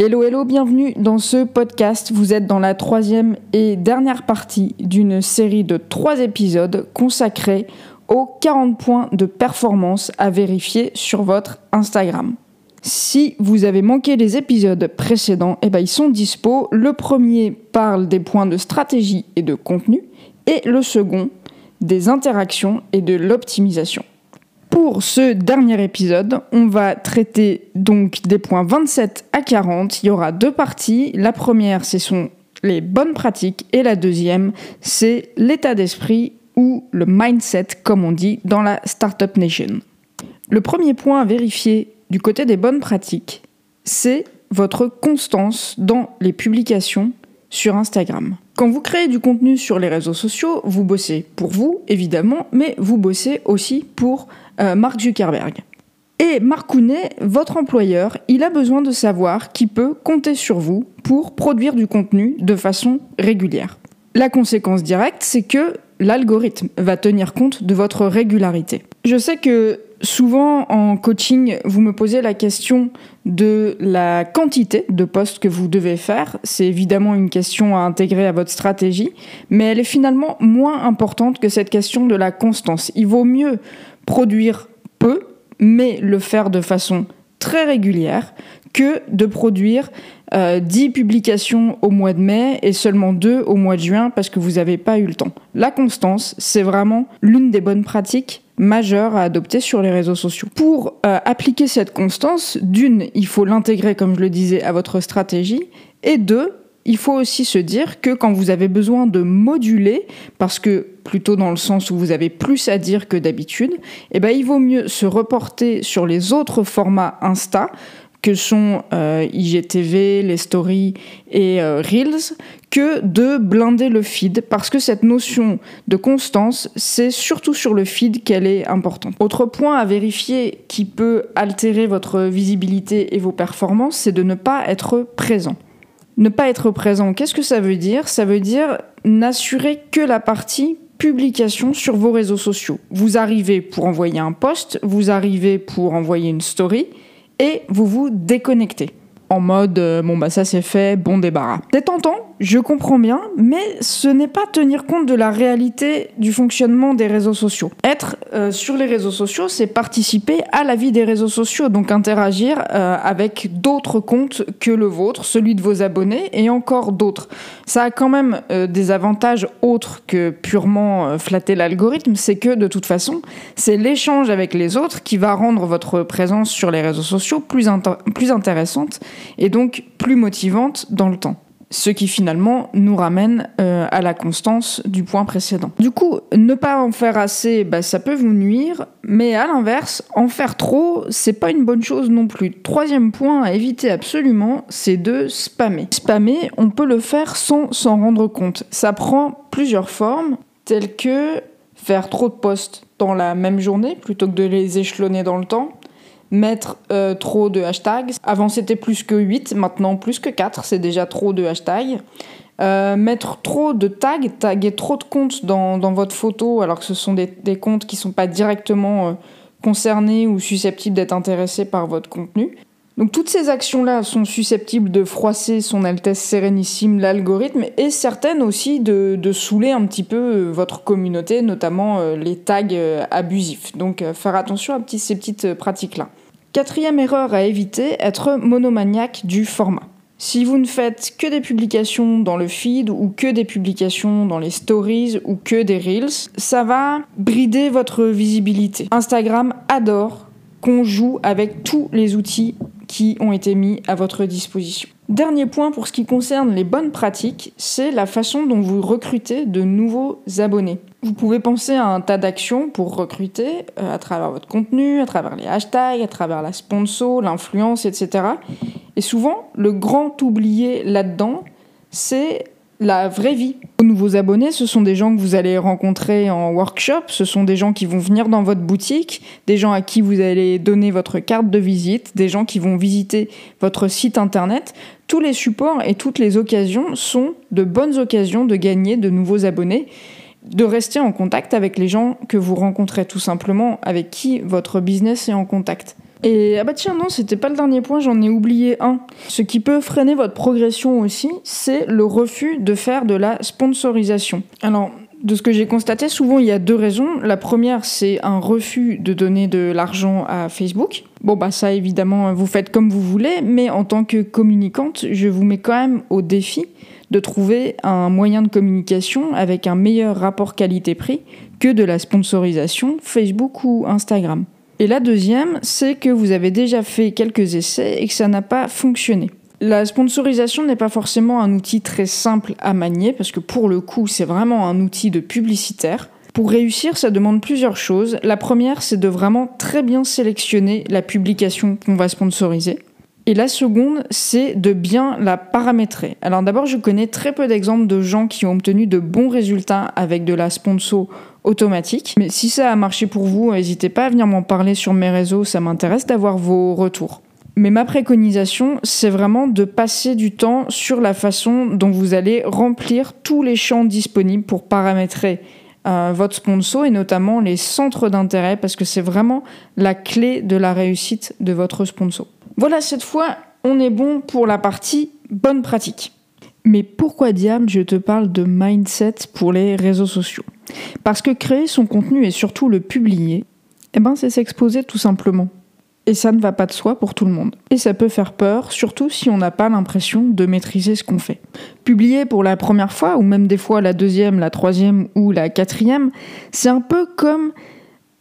Hello, hello, bienvenue dans ce podcast. Vous êtes dans la troisième et dernière partie d'une série de trois épisodes consacrés aux 40 points de performance à vérifier sur votre Instagram. Si vous avez manqué les épisodes précédents, eh ben ils sont dispo. Le premier parle des points de stratégie et de contenu et le second des interactions et de l'optimisation. Pour ce dernier épisode, on va traiter donc des points 27 à 40. Il y aura deux parties. La première, ce sont les bonnes pratiques et la deuxième, c'est l'état d'esprit ou le mindset, comme on dit dans la Startup Nation. Le premier point à vérifier du côté des bonnes pratiques, c'est votre constance dans les publications sur Instagram. Quand vous créez du contenu sur les réseaux sociaux, vous bossez pour vous, évidemment, mais vous bossez aussi pour euh, Mark Zuckerberg. Et Mark Kounet, votre employeur, il a besoin de savoir qu'il peut compter sur vous pour produire du contenu de façon régulière. La conséquence directe, c'est que l'algorithme va tenir compte de votre régularité. Je sais que souvent en coaching, vous me posez la question de la quantité de postes que vous devez faire. C'est évidemment une question à intégrer à votre stratégie, mais elle est finalement moins importante que cette question de la constance. Il vaut mieux produire peu, mais le faire de façon très régulière, que de produire 10 euh, publications au mois de mai et seulement 2 au mois de juin parce que vous n'avez pas eu le temps. La constance, c'est vraiment l'une des bonnes pratiques majeures à adopter sur les réseaux sociaux. Pour euh, appliquer cette constance, d'une, il faut l'intégrer, comme je le disais, à votre stratégie, et deux, il faut aussi se dire que quand vous avez besoin de moduler, parce que plutôt dans le sens où vous avez plus à dire que d'habitude, eh ben, il vaut mieux se reporter sur les autres formats Insta, que sont euh, IGTV, les stories et euh, Reels, que de blinder le feed, parce que cette notion de constance, c'est surtout sur le feed qu'elle est importante. Autre point à vérifier qui peut altérer votre visibilité et vos performances, c'est de ne pas être présent. Ne pas être présent, qu'est-ce que ça veut dire? Ça veut dire n'assurer que la partie publication sur vos réseaux sociaux. Vous arrivez pour envoyer un post, vous arrivez pour envoyer une story, et vous vous déconnectez. En mode, euh, bon bah ça c'est fait, bon débarras. C'est tentant, je comprends bien, mais ce n'est pas tenir compte de la réalité du fonctionnement des réseaux sociaux. Être euh, sur les réseaux sociaux, c'est participer à la vie des réseaux sociaux, donc interagir euh, avec d'autres comptes que le vôtre, celui de vos abonnés et encore d'autres. Ça a quand même euh, des avantages autres que purement flatter l'algorithme, c'est que de toute façon, c'est l'échange avec les autres qui va rendre votre présence sur les réseaux sociaux plus, plus intéressante et donc plus motivante dans le temps ce qui finalement nous ramène euh, à la constance du point précédent. Du coup, ne pas en faire assez, bah, ça peut vous nuire, mais à l'inverse, en faire trop, c'est pas une bonne chose non plus. Troisième point à éviter absolument, c'est de spammer. Spammer, on peut le faire sans s'en rendre compte. Ça prend plusieurs formes, telles que faire trop de posts dans la même journée plutôt que de les échelonner dans le temps mettre euh, trop de hashtags. Avant c'était plus que 8, maintenant plus que 4, c'est déjà trop de hashtags. Euh, mettre trop de tags, taguer trop de comptes dans, dans, votre photo alors que ce sont des, comptes qui ne sont pas directement euh, concernés ou susceptibles d'être intéressés par votre contenu. Donc toutes ces actions-là sont susceptibles de froisser son Altesse Sérénissime, l'algorithme, et certaines aussi de, de, saouler un petit peu votre communauté, notamment les tags abusifs. Donc faire attention à ces petites pratiques-là. Quatrième erreur à éviter, être monomaniaque du format. Si vous ne faites que des publications dans le feed ou que des publications dans les stories ou que des reels, ça va brider votre visibilité. Instagram adore qu'on joue avec tous les outils qui ont été mis à votre disposition. Dernier point pour ce qui concerne les bonnes pratiques, c'est la façon dont vous recrutez de nouveaux abonnés. Vous pouvez penser à un tas d'actions pour recruter euh, à travers votre contenu, à travers les hashtags, à travers la sponsor, l'influence, etc. Et souvent, le grand oublié là-dedans, c'est la vraie vie. Vos nouveaux abonnés, ce sont des gens que vous allez rencontrer en workshop, ce sont des gens qui vont venir dans votre boutique, des gens à qui vous allez donner votre carte de visite, des gens qui vont visiter votre site internet. Tous les supports et toutes les occasions sont de bonnes occasions de gagner de nouveaux abonnés, de rester en contact avec les gens que vous rencontrez tout simplement, avec qui votre business est en contact. Et ah bah tiens, non, c'était pas le dernier point, j'en ai oublié un. Ce qui peut freiner votre progression aussi, c'est le refus de faire de la sponsorisation. Alors, de ce que j'ai constaté, souvent il y a deux raisons. La première, c'est un refus de donner de l'argent à Facebook. Bon, bah ça évidemment, vous faites comme vous voulez, mais en tant que communicante, je vous mets quand même au défi de trouver un moyen de communication avec un meilleur rapport qualité-prix que de la sponsorisation Facebook ou Instagram. Et la deuxième, c'est que vous avez déjà fait quelques essais et que ça n'a pas fonctionné. La sponsorisation n'est pas forcément un outil très simple à manier parce que pour le coup, c'est vraiment un outil de publicitaire. Pour réussir, ça demande plusieurs choses. La première, c'est de vraiment très bien sélectionner la publication qu'on va sponsoriser. Et la seconde, c'est de bien la paramétrer. Alors d'abord, je connais très peu d'exemples de gens qui ont obtenu de bons résultats avec de la sponsor automatique. Mais si ça a marché pour vous, n'hésitez pas à venir m'en parler sur mes réseaux, ça m'intéresse d'avoir vos retours. Mais ma préconisation, c'est vraiment de passer du temps sur la façon dont vous allez remplir tous les champs disponibles pour paramétrer euh, votre sponsor et notamment les centres d'intérêt parce que c'est vraiment la clé de la réussite de votre sponsor. Voilà, cette fois, on est bon pour la partie bonne pratique. Mais pourquoi diable je te parle de mindset pour les réseaux sociaux? Parce que créer son contenu et surtout le publier, eh ben c'est s'exposer tout simplement. Et ça ne va pas de soi pour tout le monde. Et ça peut faire peur, surtout si on n'a pas l'impression de maîtriser ce qu'on fait. Publier pour la première fois, ou même des fois la deuxième, la troisième ou la quatrième, c'est un peu comme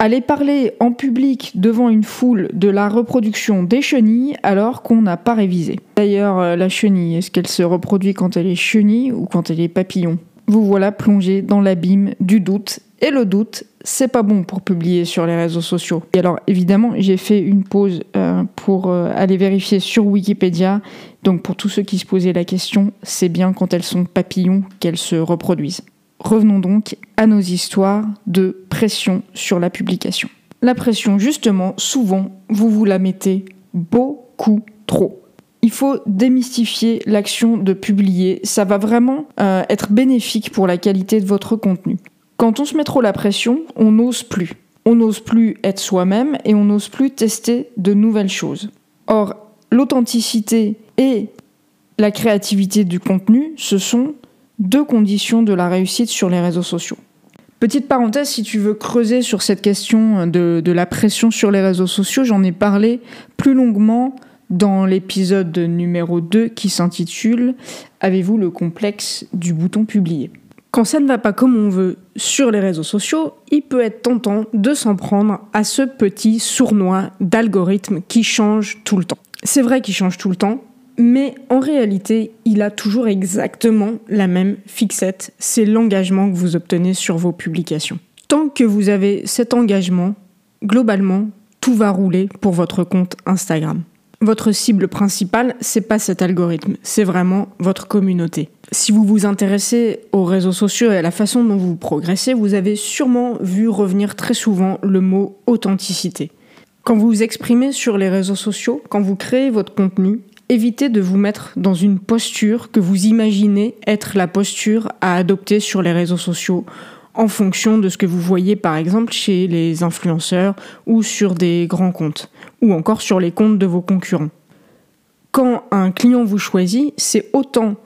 aller parler en public devant une foule de la reproduction des chenilles alors qu'on n'a pas révisé. D'ailleurs, euh, la chenille, est-ce qu'elle se reproduit quand elle est chenille ou quand elle est papillon? Vous voilà plongé dans l'abîme du doute. Et le doute, c'est pas bon pour publier sur les réseaux sociaux. Et alors, évidemment, j'ai fait une pause euh, pour euh, aller vérifier sur Wikipédia. Donc, pour tous ceux qui se posaient la question, c'est bien quand elles sont papillons qu'elles se reproduisent. Revenons donc à nos histoires de pression sur la publication. La pression, justement, souvent, vous vous la mettez beaucoup trop. Il faut démystifier l'action de publier, ça va vraiment euh, être bénéfique pour la qualité de votre contenu. Quand on se met trop la pression, on n'ose plus. On n'ose plus être soi-même et on n'ose plus tester de nouvelles choses. Or, l'authenticité et la créativité du contenu, ce sont deux conditions de la réussite sur les réseaux sociaux. Petite parenthèse, si tu veux creuser sur cette question de, la pression sur les réseaux sociaux, j'en ai parlé plus longuement dans l'épisode numéro 2 qui s'intitule Avez-vous le complexe du bouton publier Quand ça ne va pas comme on veut sur les réseaux sociaux, il peut être tentant de s'en prendre à ce petit sournois d'algorithme qui change tout le temps. C'est vrai qu'il change tout le temps, mais en réalité, il a toujours exactement la même fixette. C'est l'engagement que vous obtenez sur vos publications. Tant que vous avez cet engagement, globalement, tout va rouler pour votre compte Instagram. Votre cible principale, c'est pas cet algorithme, c'est vraiment votre communauté. Si vous vous intéressez aux réseaux sociaux et à la façon dont vous progressez, vous avez sûrement vu revenir très souvent le mot authenticité. Quand vous vous exprimez sur les réseaux sociaux, quand vous créez votre contenu, évitez de vous mettre dans une posture que vous imaginez être la posture à adopter sur les réseaux sociaux en fonction de ce que vous voyez par exemple chez les influenceurs ou sur des grands comptes ou encore sur les comptes de vos concurrents. Quand un client vous choisit, c'est autant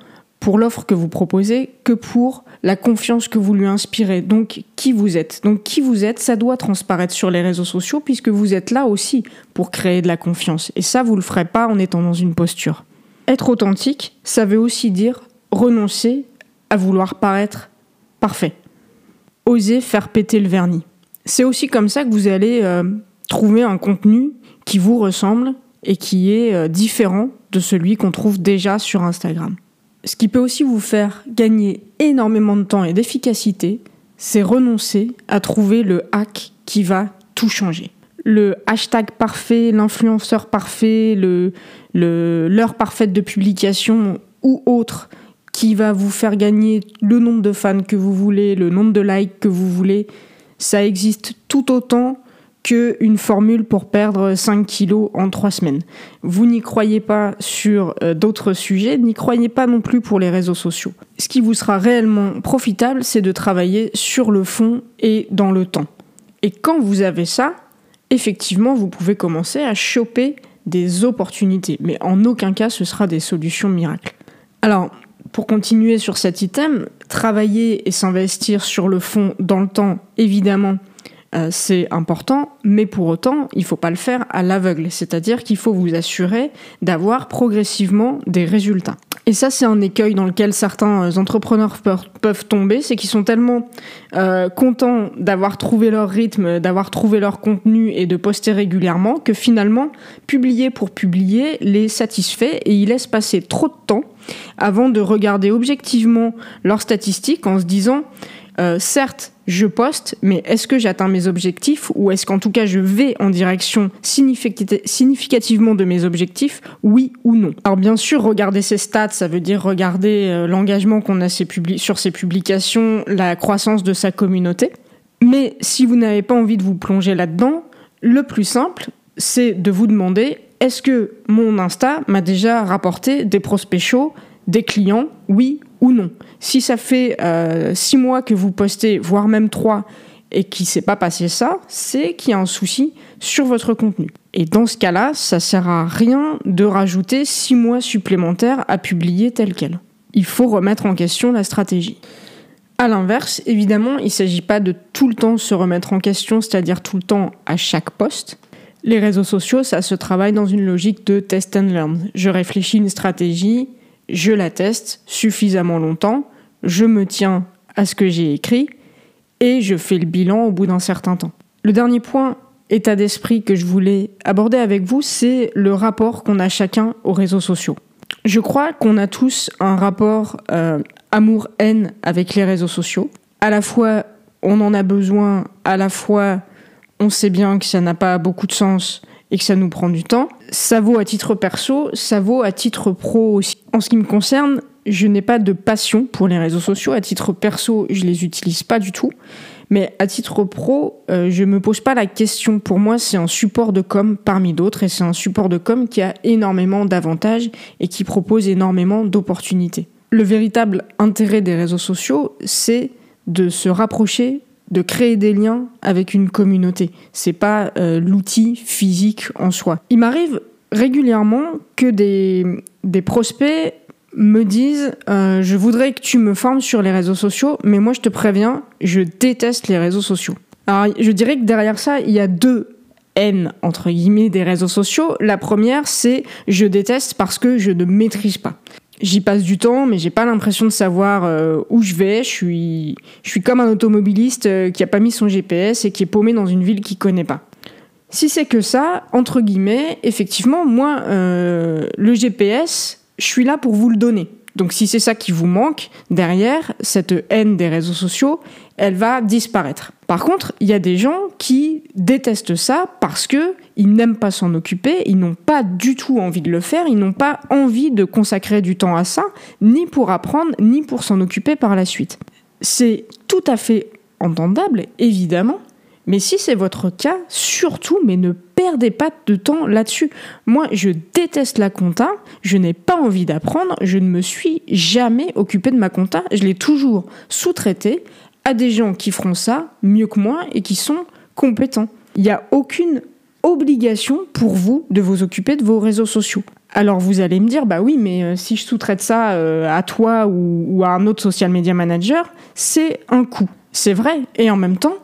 pour l'offre que vous proposez que pour la confiance que vous lui inspirez. Donc qui vous êtes. Donc qui vous êtes, ça doit transparaître sur les réseaux sociaux puisque vous êtes là aussi pour créer de la confiance. Et ça, vous le ferez pas en étant dans une posture. Être authentique, ça veut aussi dire renoncer à vouloir paraître parfait. Oser faire péter le vernis. C'est aussi comme ça que vous allez euh, trouver un contenu qui vous ressemble et qui est euh, différent de celui qu'on trouve déjà sur Instagram. Ce qui peut aussi vous faire gagner énormément de temps et d'efficacité, c'est renoncer à trouver le hack qui va tout changer. Le hashtag parfait, l'influenceur parfait, l'heure parfaite de publication ou autre qui va vous faire gagner le nombre de fans que vous voulez, le nombre de likes que vous voulez, ça existe tout autant qu'une formule pour perdre 5 kilos en 3 semaines. Vous n'y croyez pas sur euh, d'autres sujets, n'y croyez pas non plus pour les réseaux sociaux. Ce qui vous sera réellement profitable, c'est de travailler sur le fond et dans le temps. Et quand vous avez ça, effectivement, vous pouvez commencer à choper des opportunités, mais en aucun cas ce sera des solutions miracles. Alors, pour continuer sur cet item, travailler et s'investir sur le fond dans le temps, évidemment, euh, c'est important, mais pour autant, il ne faut pas le faire à l'aveugle, c'est-à-dire qu'il faut vous assurer d'avoir progressivement des résultats. Et ça, c'est un écueil dans lequel certains euh, entrepreneurs peuvent tomber, c'est qu'ils sont tellement euh, contents d'avoir trouvé leur rythme, d'avoir trouvé leur contenu et de poster régulièrement que finalement, publier pour publier les satisfait et ils laissent passer trop de temps avant de regarder objectivement leurs statistiques en se disant euh, certes, je poste, mais est-ce que j'atteins mes objectifs ou est-ce qu'en tout cas je vais en direction significativement de mes objectifs, oui ou non? Alors bien sûr, regarder ses stats, ça veut dire regarder euh, l'engagement qu'on a sur ses publications, la croissance de sa communauté. Mais si vous n'avez pas envie de vous plonger là-dedans, le plus simple, c'est de vous demander est-ce que mon Insta m'a déjà rapporté des prospects chauds, des clients, oui ou non? Si ça fait euh, six mois que vous postez, voire même trois, et qu'il ne s'est pas passé ça, c'est qu'il y a un souci sur votre contenu. Et dans ce cas-là, ça sert à rien de rajouter six mois supplémentaires à publier tel quel. Il faut remettre en question la stratégie. À l'inverse, évidemment, il ne s'agit pas de tout le temps se remettre en question, c'est-à-dire tout le temps à chaque poste. Les réseaux sociaux, ça se travaille dans une logique de test and learn. Je réfléchis une stratégie, je la teste suffisamment longtemps, je me tiens à ce que j'ai écrit et je fais le bilan au bout d'un certain temps. Le dernier point, état d'esprit que je voulais aborder avec vous, c'est le rapport qu'on a chacun aux réseaux sociaux. Je crois qu'on a tous un rapport euh, amour-haine avec les réseaux sociaux. À la fois, on en a besoin, à la fois, on sait bien que ça n'a pas beaucoup de sens et que ça nous prend du temps. Ça vaut à titre perso, ça vaut à titre pro aussi. En ce qui me concerne, je n'ai pas de passion pour les réseaux sociaux. À titre perso, je les utilise pas du tout. Mais à titre pro, euh, je me pose pas la question. Pour moi, c'est un support de com parmi d'autres et c'est un support de com qui a énormément d'avantages et qui propose énormément d'opportunités. Le véritable intérêt des réseaux sociaux, c'est de se rapprocher de créer des liens avec une communauté. C'est pas euh, l'outil physique en soi. Il m'arrive régulièrement que des, des prospects me disent euh, je voudrais que tu me formes sur les réseaux sociaux, mais moi je te préviens, je déteste les réseaux sociaux. Alors je dirais que derrière ça, il y a deux haines entre guillemets des réseaux sociaux. La première, c'est je déteste parce que je ne maîtrise pas j'y passe du temps, mais j'ai pas l'impression de savoir euh, où je vais. Je suis, je suis comme un automobiliste euh, qui a pas mis son GPS et qui est paumé dans une ville qu'il connaît pas. Si c'est que ça, entre guillemets, effectivement, moi, euh, le GPS, je suis là pour vous le donner. Donc si c'est ça qui vous manque, derrière, cette haine des réseaux sociaux, elle va disparaître. Par contre, il y a des gens qui détestent ça parce que ils n'aiment pas s'en occuper, ils n'ont pas du tout envie de le faire, ils n'ont pas envie de consacrer du temps à ça, ni pour apprendre, ni pour s'en occuper par la suite. C'est tout à fait entendable, évidemment, mais si c'est votre cas, surtout, mais ne perdez pas de temps là-dessus. Moi, je déteste la compta, je n'ai pas envie d'apprendre, je ne me suis jamais occupé de ma compta, je l'ai toujours sous-traité à des gens qui feront ça mieux que moi et qui sont compétents. Il n'y a aucune obligation pour vous de vous occuper de vos réseaux sociaux. Alors vous allez me dire, bah oui, mais euh, si je sous-traite ça euh, à toi ou, à un autre social media manager, c'est un coût. C'est vrai. Et en même temps,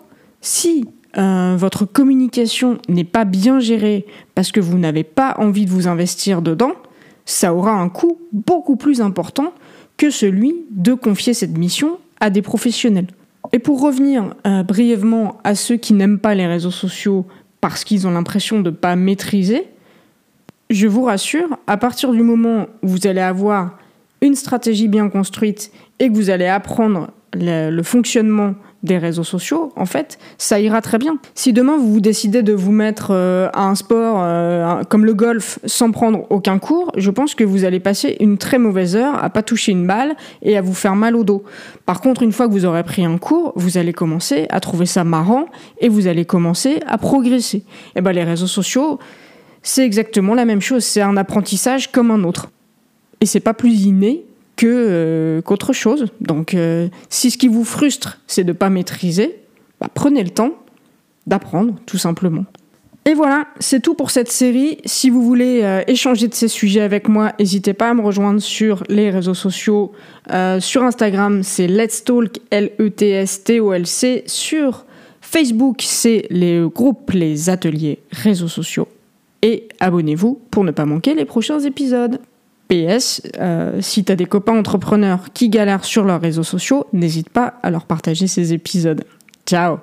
si euh, votre communication n'est pas bien gérée parce que vous n'avez pas envie de vous investir dedans, ça aura un coût beaucoup plus important que celui de confier cette mission à des professionnels. Et pour revenir euh, brièvement à ceux qui n'aiment pas les réseaux sociaux parce qu'ils ont l'impression de ne pas maîtriser, je vous rassure, à partir du moment où vous allez avoir une stratégie bien construite et que vous allez apprendre le fonctionnement des réseaux sociaux, en fait, ça ira très bien. Si demain vous décidez de vous mettre euh, à un sport euh, comme le golf sans prendre aucun cours, je pense que vous allez passer une très mauvaise heure à pas toucher une balle et à vous faire mal au dos. Par contre, une fois que vous aurez pris un cours, vous allez commencer à trouver ça marrant et vous allez commencer à progresser. Et eh ben les réseaux sociaux, c'est exactement la même chose, c'est un apprentissage comme un autre. Et c'est pas plus inné euh, qu'autre chose. Donc, euh, si ce qui vous frustre, c'est de ne pas maîtriser, bah, prenez le temps d'apprendre, tout simplement. Et voilà, c'est tout pour cette série. Si vous voulez euh, échanger de ces sujets avec moi, n'hésitez pas à me rejoindre sur les réseaux sociaux. Sur Instagram, c'est Let's Talk, L-E-T-S-T-O-L-C. Sur Facebook, c'est les groupes, les ateliers réseaux sociaux. Et abonnez-vous pour ne pas manquer les prochains épisodes. PS, euh, si tu des copains entrepreneurs qui galèrent sur leurs réseaux sociaux, n'hésite pas à leur partager ces épisodes. Ciao